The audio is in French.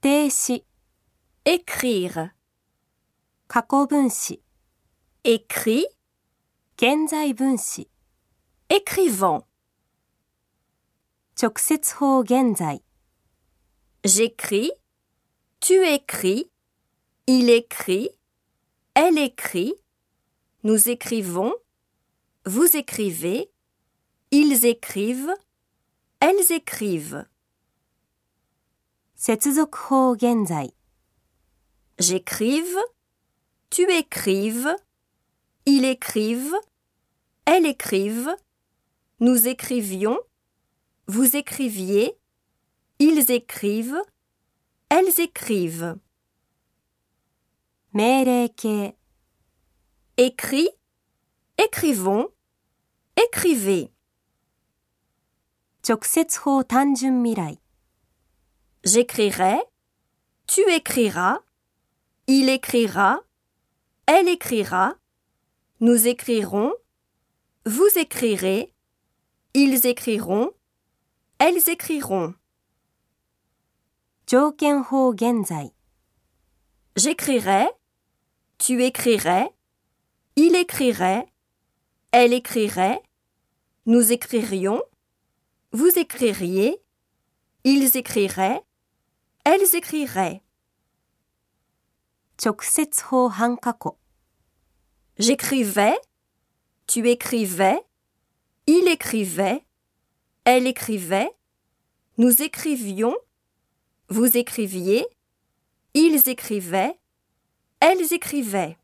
定词、 écrire, 过去分词、 écrit, 现在分词、 écrivant. 直接法现在、 J'écris, tu écris, il écrit, elle écrit, nous écrivons, vous écrivez, ils écrivent, elles écrivent. 接続法现在、 J'écrive, tu écrives, il écrive, elle écrive, nous écrivions, vous écriviez, ils écrivent, elles écrivent. 命令形、 Écrit, écrivons, écrivez. 直接法単纯未来、 J'écrirai, tu écriras, il écrira, elle écrira, nous écrirons, vous écrirez, ils écriront, elles écriront. 条件法现在、 J'écrirai, tu écrirais, il écrirait, elle écrirait, nous écririons, vous écririez, ils écriraient, Elles écriraient. J'écrivais, tu écrivais, il écrivait, elle écrivait, nous écrivions, vous écriviez, ils écrivaient, elles écrivaient.